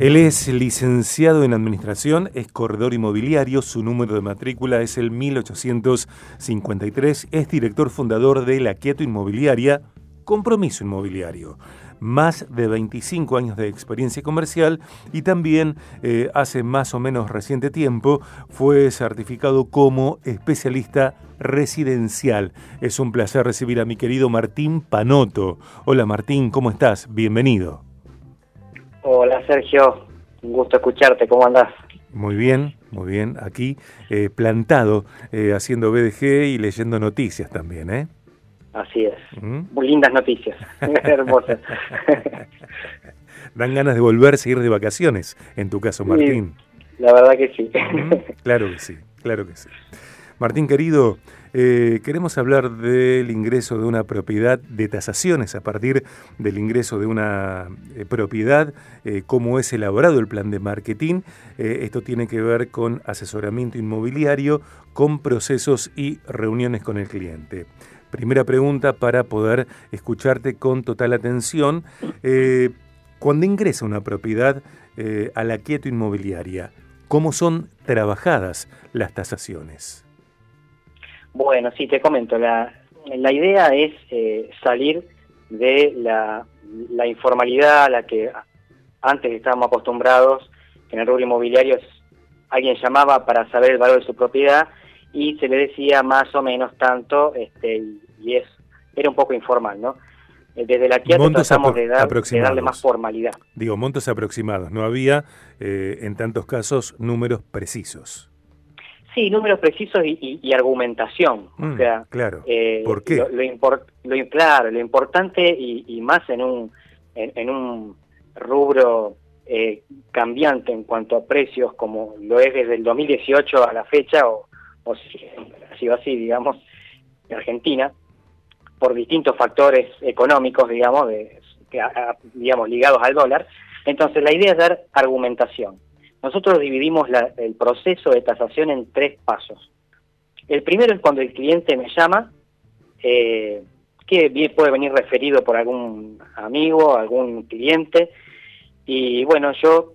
Él es licenciado en Administración, es corredor inmobiliario, su número de matrícula es el 1853, es director fundador de la Quieto Inmobiliaria, Compromiso Inmobiliario. Más de 25 años de experiencia comercial y también eh, hace más o menos reciente tiempo fue certificado como especialista residencial. Es un placer recibir a mi querido Martín Panoto. Hola Martín, ¿cómo estás? Bienvenido. Hola Sergio, un gusto escucharte, ¿cómo andás? Muy bien, muy bien, aquí eh, plantado, eh, haciendo BDG y leyendo noticias también, ¿eh? Así es, ¿Mm? muy lindas noticias, hermosas. Dan ganas de volver a ir de vacaciones, en tu caso, Martín. la verdad que sí. ¿Mm? Claro que sí, claro que sí. Martín querido, eh, queremos hablar del ingreso de una propiedad, de tasaciones a partir del ingreso de una eh, propiedad, eh, cómo es elaborado el plan de marketing. esto tiene que ver con asesoramiento inmobiliario, con procesos y reuniones con el cliente. Primera pregunta para poder escucharte con total atención. cuando ingresa una propiedad a la quieto inmobiliaria, ¿cómo son trabajadas las tasaciones? Bueno, sí, te comento. La, la idea es eh, salir de la, la, informalidad a la que antes estábamos acostumbrados en el rubro inmobiliario. Alguien llamaba para saber el valor de su propiedad y se le decía más o menos tanto, este, y es era un poco informal, ¿no? Eh, desde la que tratamos de, dar, de, darle más formalidad. Digo, montos aproximados, no había eh, en tantos casos números precisos. Sí, números precisos y, argumentación. o mm, sea, claro. Eh, ¿Por qué? Lo, claro, lo importante y, más en un, en, un rubro eh, cambiante en cuanto a precios, como lo es desde el 2018 a la fecha, o, o si ha sido así, digamos, en Argentina, por distintos factores económicos, digamos, de, digamos ligados al dólar. Entonces, la idea es dar argumentación. Nosotros dividimos el proceso de tasación en tres pasos. El primero es cuando el cliente me llama, eh, que puede venir referido por algún amigo, algún cliente, y bueno, yo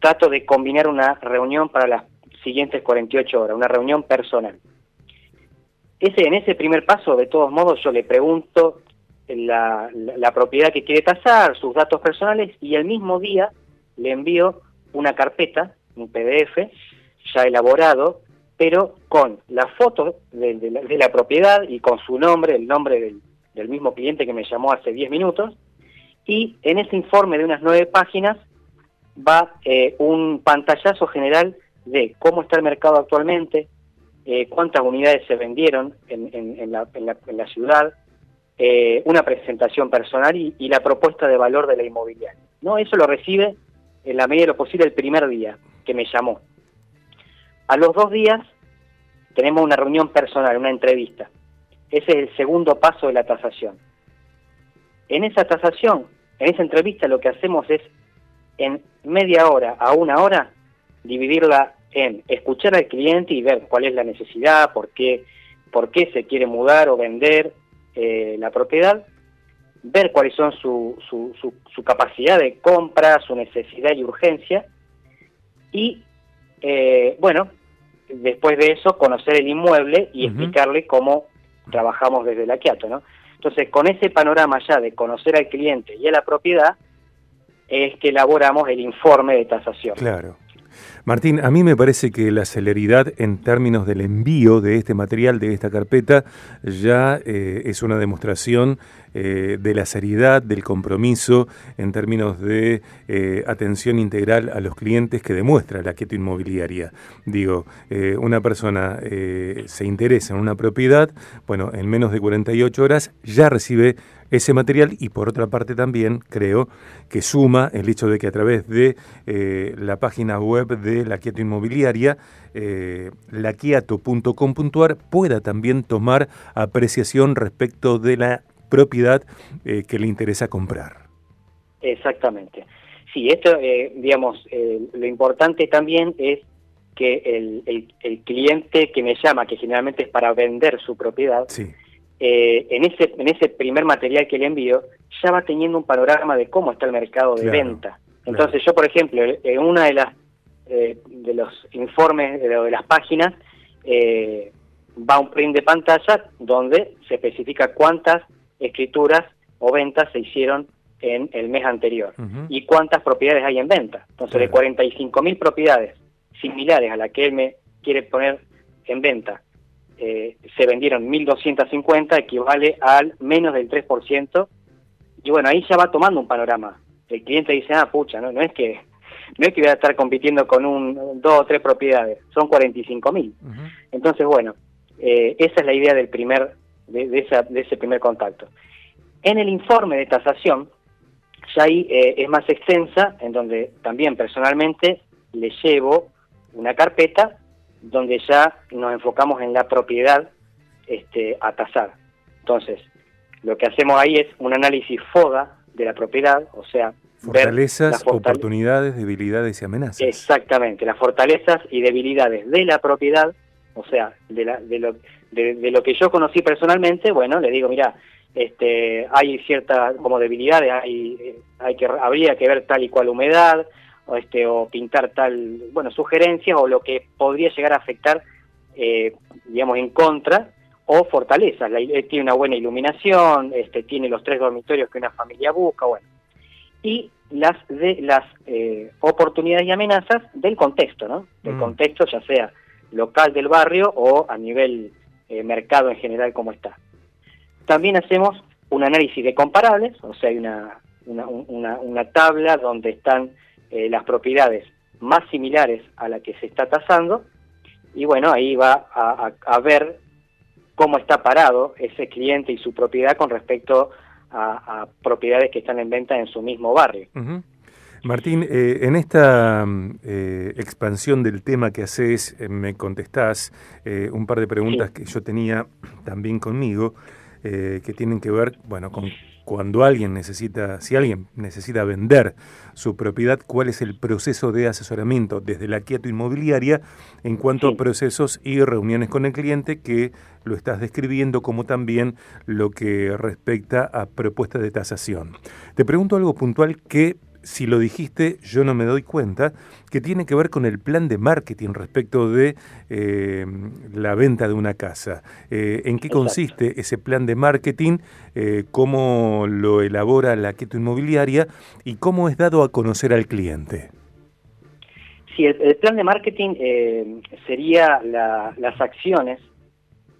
trato de combinar una reunión para las siguientes 48 horas, una reunión personal. En ese primer paso, de todos modos, yo le pregunto la propiedad que quiere tasar, sus datos personales, y el mismo día le envío una carpeta, un PDF, ya elaborado, pero con la foto de, la, propiedad y con su nombre, el nombre del, mismo cliente que me llamó hace 10 minutos, y en ese informe de unas nueve páginas va eh, un pantallazo general de cómo está el mercado actualmente, eh, cuántas unidades se vendieron en, la, ciudad, eh, una presentación personal y, y, la propuesta de valor de la inmobiliaria. ¿no? Eso lo recibe en la medida de lo posible el primer día que me llamó. A los dos días tenemos una reunión personal, una entrevista. Ese es el segundo paso de la tasación. En esa tasación, en esa entrevista, lo que hacemos es, en media hora a una hora, dividirla en escuchar al cliente y ver cuál es la necesidad, por qué, por qué se quiere mudar o vender eh, la propiedad, ver cuáles son su, su, su, capacidad de compra, su necesidad y urgencia, y eh, bueno, después de eso conocer el inmueble y explicarle cómo trabajamos desde la Quiato, ¿no? Entonces, con ese panorama ya de conocer al cliente y a la propiedad, es que elaboramos el informe de tasación. Claro. Martín, a mí me parece que la celeridad en términos del envío de este material, de esta carpeta, ya eh, es una demostración eh, de la seriedad, del compromiso en términos de eh, atención integral a los clientes que demuestra la quieto inmobiliaria. Digo, una persona se interesa en una propiedad, bueno, en menos de 48 horas ya recibe ese material y por otra parte también creo que suma el hecho de que a través de la página web de la Quieto Inmobiliaria, eh, laquiato.com.ar, pueda también tomar apreciación respecto de la propiedad eh, que le interesa comprar. Exactamente. Sí, esto, eh, digamos, eh, lo importante también es que el, el, cliente que me llama, que generalmente es para vender su propiedad, en, ese, en ese primer material que le envío, ya va teniendo un panorama de cómo está el mercado de venta. Entonces yo, por ejemplo, en una de las eh, de los informes de, de las páginas eh, va un print de pantalla donde se especifica cuántas escrituras o ventas se hicieron en el mes anterior y cuántas propiedades hay en venta. Entonces, de 45 mil propiedades similares a la que él me quiere poner en venta, eh, se vendieron 1.250, equivale al menos del 3%. Y bueno, ahí ya va tomando un panorama. El cliente dice, ah, pucha, no, no es que no es que voy a estar compitiendo con un dos o tres propiedades, son 45 mil. Entonces, bueno, eh, esa es la idea del primer, de, esa, de, ese primer contacto. En el informe de tasación, ya ahí eh, es más extensa, en donde también personalmente le llevo una carpeta donde ya nos enfocamos en la propiedad este, a tasar. Entonces, lo que hacemos ahí es un análisis FODA de la propiedad, o sea, Fortalezas, oportunidades, debilidades y amenazas. Exactamente, las fortalezas y debilidades de la propiedad, o sea, de, la, de, lo, de, lo que yo conocí personalmente, bueno, le digo, mira, este, hay ciertas como debilidades, hay, hay que, habría que ver tal y cual humedad, o, este, o pintar tal, bueno, sugerencias o lo que podría llegar a afectar, eh, digamos, en contra, o fortalezas. La, tiene una buena iluminación, este, tiene los tres dormitorios que una familia busca, bueno y las de las eh, oportunidades y amenazas del contexto, ¿no? Del mm. contexto, ya sea local del barrio o a nivel eh, mercado en general como está. También hacemos un análisis de comparables, o sea, hay una, una, una, tabla donde están eh, las propiedades más similares a la que se está tasando, y bueno, ahí va a, a, a ver cómo está parado ese cliente y su propiedad con respecto a, propiedades que están en venta en su mismo barrio. Martín, eh, en esta eh, expansión del tema que haces, eh, me contestás un par de preguntas que yo tenía también conmigo, que tienen que ver, bueno, con cuando alguien necesita, si alguien necesita vender su propiedad, cuál es el proceso de asesoramiento desde la quieto inmobiliaria en cuanto a procesos y reuniones con el cliente que lo estás describiendo, como también lo que respecta a propuestas de tasación. Te pregunto algo puntual que si lo dijiste, yo no me doy cuenta, que tiene que ver con el plan de marketing respecto de eh, la venta de una casa. Eh, ¿En qué consiste ese plan de marketing? Eh, ¿Cómo lo elabora la Quieto Inmobiliaria? ¿Y cómo es dado a conocer al cliente? Sí, el, plan de marketing sería las acciones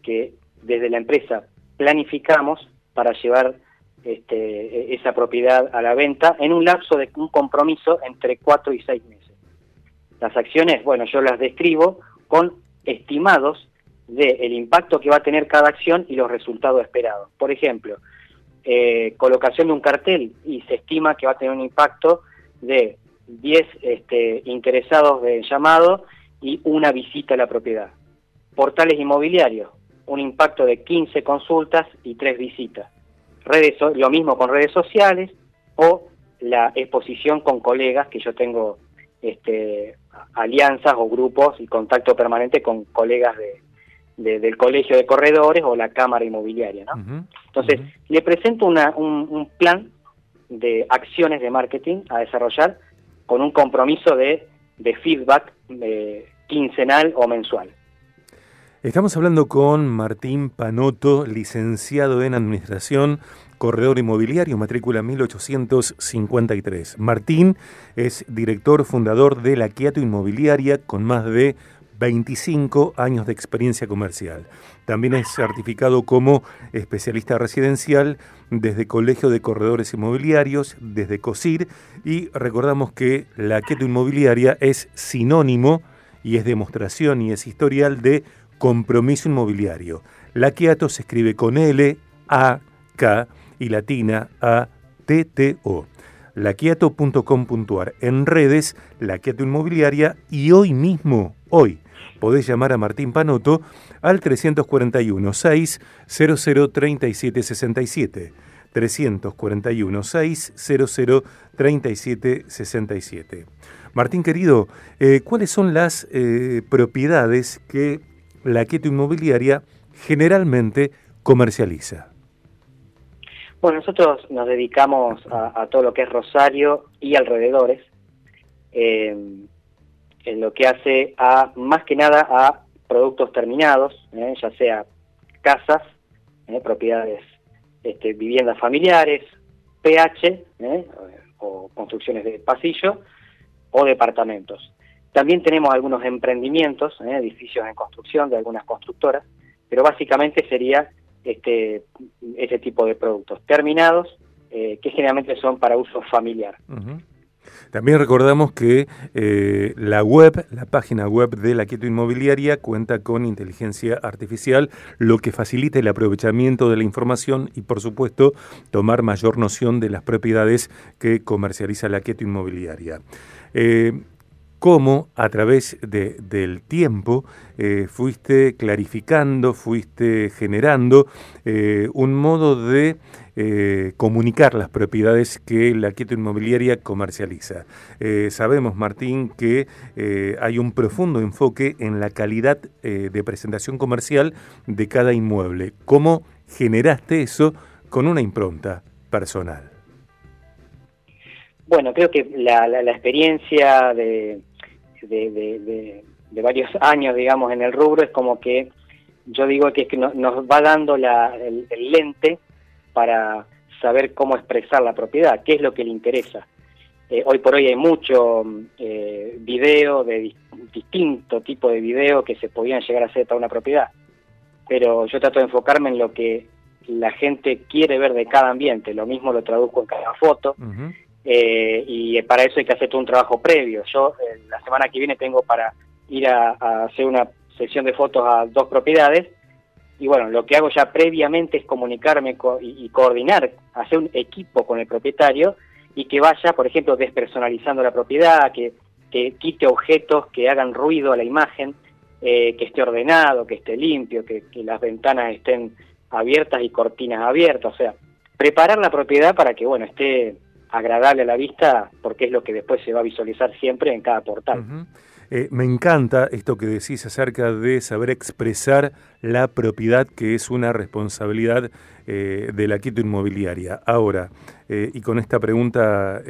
que desde la empresa planificamos para llevar este, esa propiedad a la venta en un lapso de un compromiso entre cuatro y seis meses. Las acciones, bueno, yo las describo con estimados del impacto que va a tener cada acción y los resultados esperados. Por ejemplo, eh, colocación de un cartel y se estima que va a tener un impacto de 10 este, interesados de llamado y una visita a la propiedad. Portales inmobiliarios, un impacto de 15 consultas y 3 visitas redes, lo mismo con redes sociales o la exposición con colegas que yo tengo este, alianzas o grupos y contacto permanente con colegas de, del colegio de corredores o la cámara inmobiliaria. ¿no? Entonces, le presento una, un, plan de acciones de marketing a desarrollar con un compromiso de, de feedback eh, quincenal o mensual. Estamos hablando con Martín Panoto, licenciado en Administración, corredor inmobiliario, matrícula 1853. Martín es director fundador de la Quiato Inmobiliaria con más de 25 años de experiencia comercial. También es certificado como especialista residencial desde Colegio de Corredores Inmobiliarios, desde COSIR, y recordamos que la Quiato Inmobiliaria es sinónimo y es demostración y es historial de compromiso inmobiliario. La Quiato se escribe con L, A, K y latina A, T, T, O. Laquiato.com.ar. En redes, La Quiato Inmobiliaria y hoy mismo, hoy, podés llamar a Martín Panoto al 341 6 00 37 67. 341 6 00 37 67. Martín querido, eh, ¿cuáles son las eh, propiedades que la Quieto Inmobiliaria generalmente comercializa? Bueno, nosotros nos dedicamos a, todo lo que es Rosario y alrededores, en lo que hace a, más que nada, a productos terminados, ya sea casas, propiedades, este, viviendas familiares, PH, o construcciones de pasillo, o departamentos. También tenemos algunos emprendimientos, ¿eh? edificios en construcción de algunas constructoras, pero básicamente sería este, ese tipo de productos terminados eh, que generalmente son para uso familiar. También recordamos que eh, la web, la página web de la Quieto Inmobiliaria cuenta con inteligencia artificial, lo que facilita el aprovechamiento de la información y, por supuesto, tomar mayor noción de las propiedades que comercializa la Quieto Inmobiliaria cómo a través del tiempo eh, fuiste clarificando, fuiste generando eh, un modo de eh, comunicar las propiedades que la Quieto Inmobiliaria comercializa. sabemos, Martín, que hay un profundo enfoque en la calidad de presentación comercial de cada inmueble. ¿Cómo generaste eso con una impronta personal? Bueno, creo que la experiencia de, de, varios años, digamos, en el rubro, es como que yo digo que, es que nos va dando la, el, lente para saber cómo expresar la propiedad, qué es lo que le interesa. Eh, hoy por hoy hay mucho eh, video de distinto tipo de video que se podían llegar a hacer para una propiedad, pero yo trato de enfocarme en lo que la gente quiere ver de cada ambiente, lo mismo lo traduzco en cada foto, eh, y para eso hay que hacer todo un trabajo previo. Yo eh, la semana que viene tengo para ir a, hacer una sesión de fotos a dos propiedades y bueno, lo que hago ya previamente es comunicarme y, coordinar, hacer un equipo con el propietario y que vaya, por ejemplo, despersonalizando la propiedad, que, quite objetos que hagan ruido a la imagen, eh, que esté ordenado, que esté limpio, que, que las ventanas estén abiertas y cortinas abiertas, o sea, preparar la propiedad para que, bueno, esté agradable a la vista porque es lo que después se va a visualizar siempre en cada portal. Eh, me encanta esto que decís acerca de saber expresar la propiedad, que es una responsabilidad eh, de la Quito Inmobiliaria. Ahora, eh, y con esta pregunta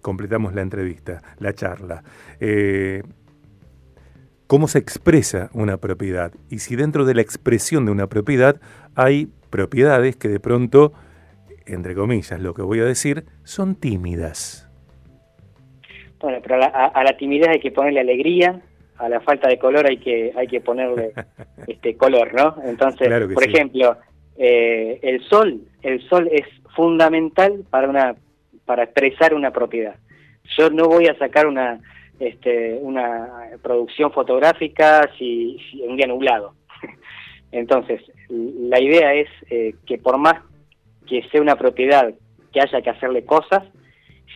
completamos la entrevista, la charla. ¿Cómo se expresa una propiedad? Y si dentro de la expresión de una propiedad hay propiedades que de pronto entre comillas, lo que voy a decir, son tímidas. Bueno, pero a la, timidez hay que ponerle alegría, a la falta de color hay que hay que ponerle este color, ¿no? Entonces, por ejemplo, eh, el sol, el sol es fundamental para una para expresar una propiedad. Yo no voy a sacar una este, una producción fotográfica si, un día nublado. Entonces, la idea es eh, que por más que sea una propiedad que haya que hacerle cosas,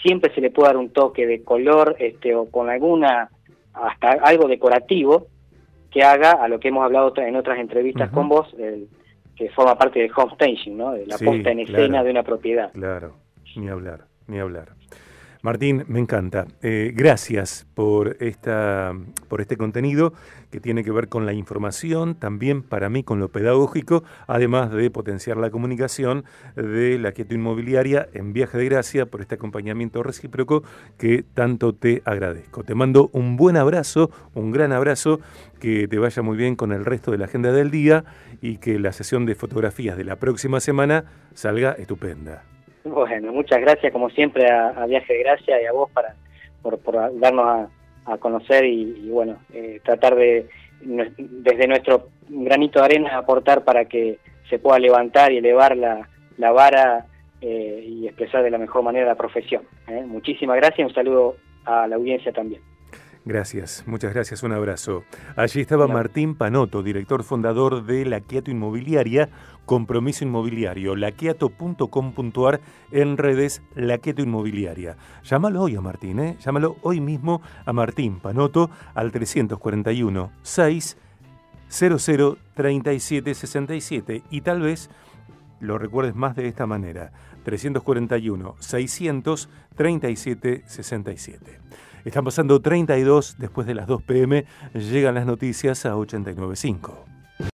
siempre se le puede dar un toque de color este, o con alguna, hasta algo decorativo que haga a lo que hemos hablado en otras entrevistas con vos, que forma parte del home staging, ¿no? de la puesta en escena de una propiedad. Claro, ni hablar, ni hablar. Martín, me encanta. Eh, gracias por, esta, por este contenido que tiene que ver con la información, también para mí con lo pedagógico, además de potenciar la comunicación de la Quieto Inmobiliaria en Viaje de Gracia por este acompañamiento recíproco que tanto te agradezco. Te mando un buen abrazo, un gran abrazo, que te vaya muy bien con el resto de la agenda del día y que la sesión de fotografías de la próxima semana salga estupenda. Bueno, muchas gracias como siempre a, Viaje de Gracia y a vos para, por, darnos a, conocer y, bueno, eh, tratar de desde nuestro granito de arena aportar para que se pueda levantar y elevar la, la vara eh, y expresar de la mejor manera la profesión. ¿eh? Muchísimas gracias y un saludo a la audiencia también. Gracias, muchas gracias, un abrazo. Allí estaba Martín Panoto, director fundador de La Quiato Inmobiliaria, Compromiso Inmobiliario, laquiato.com.ar en redes Laquieto Inmobiliaria. Llámalo hoy a Martín, ¿eh? llámalo hoy mismo a Martín Panoto al 341 6 00 37 67 y tal vez lo recuerdes más de esta manera, 341 600 37 67. Están pasando 32 después de las 2 pm, llegan las noticias a 89.5.